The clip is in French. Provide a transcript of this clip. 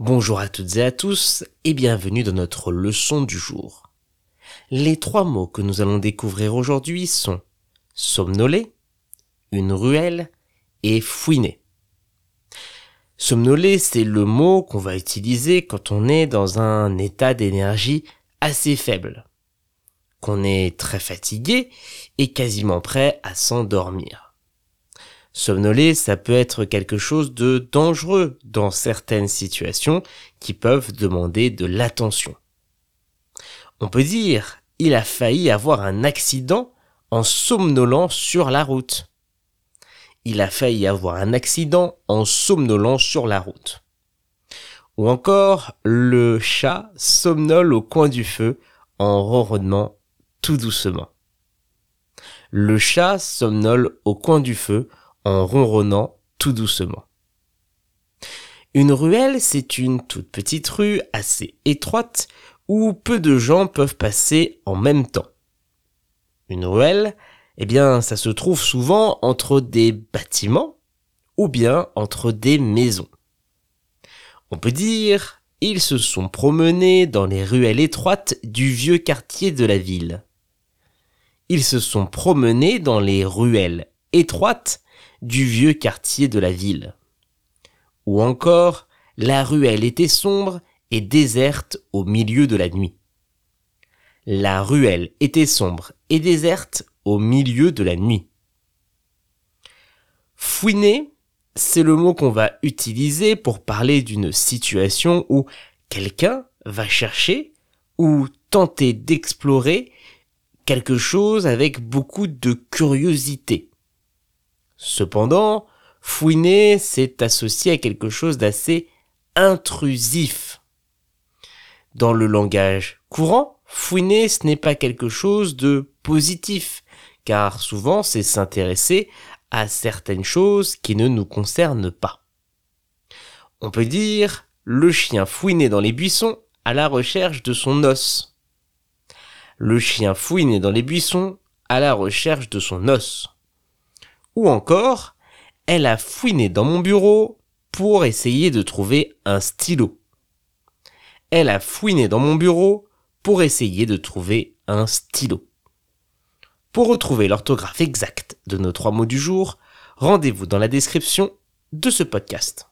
Bonjour à toutes et à tous et bienvenue dans notre leçon du jour. Les trois mots que nous allons découvrir aujourd'hui sont somnoler, une ruelle et fouiner. Somnoler, c'est le mot qu'on va utiliser quand on est dans un état d'énergie assez faible, qu'on est très fatigué et quasiment prêt à s'endormir. Somnoler, ça peut être quelque chose de dangereux dans certaines situations qui peuvent demander de l'attention. On peut dire, il a failli avoir un accident en somnolant sur la route. Il a failli avoir un accident en somnolant sur la route. Ou encore, le chat somnole au coin du feu en ronronnant tout doucement. Le chat somnole au coin du feu ronronnant tout doucement. Une ruelle, c'est une toute petite rue assez étroite où peu de gens peuvent passer en même temps. Une ruelle, eh bien, ça se trouve souvent entre des bâtiments ou bien entre des maisons. On peut dire, ils se sont promenés dans les ruelles étroites du vieux quartier de la ville. Ils se sont promenés dans les ruelles étroites du vieux quartier de la ville. Ou encore, la ruelle était sombre et déserte au milieu de la nuit. La ruelle était sombre et déserte au milieu de la nuit. Fouiner, c'est le mot qu'on va utiliser pour parler d'une situation où quelqu'un va chercher ou tenter d'explorer quelque chose avec beaucoup de curiosité. Cependant, fouiner, c'est associé à quelque chose d'assez intrusif. Dans le langage courant, fouiner, ce n'est pas quelque chose de positif, car souvent c'est s'intéresser à certaines choses qui ne nous concernent pas. On peut dire le chien fouinait dans les buissons à la recherche de son os. Le chien fouinait dans les buissons à la recherche de son os. Ou encore, elle a fouiné dans mon bureau pour essayer de trouver un stylo. Elle a fouiné dans mon bureau pour essayer de trouver un stylo. Pour retrouver l'orthographe exacte de nos trois mots du jour, rendez-vous dans la description de ce podcast.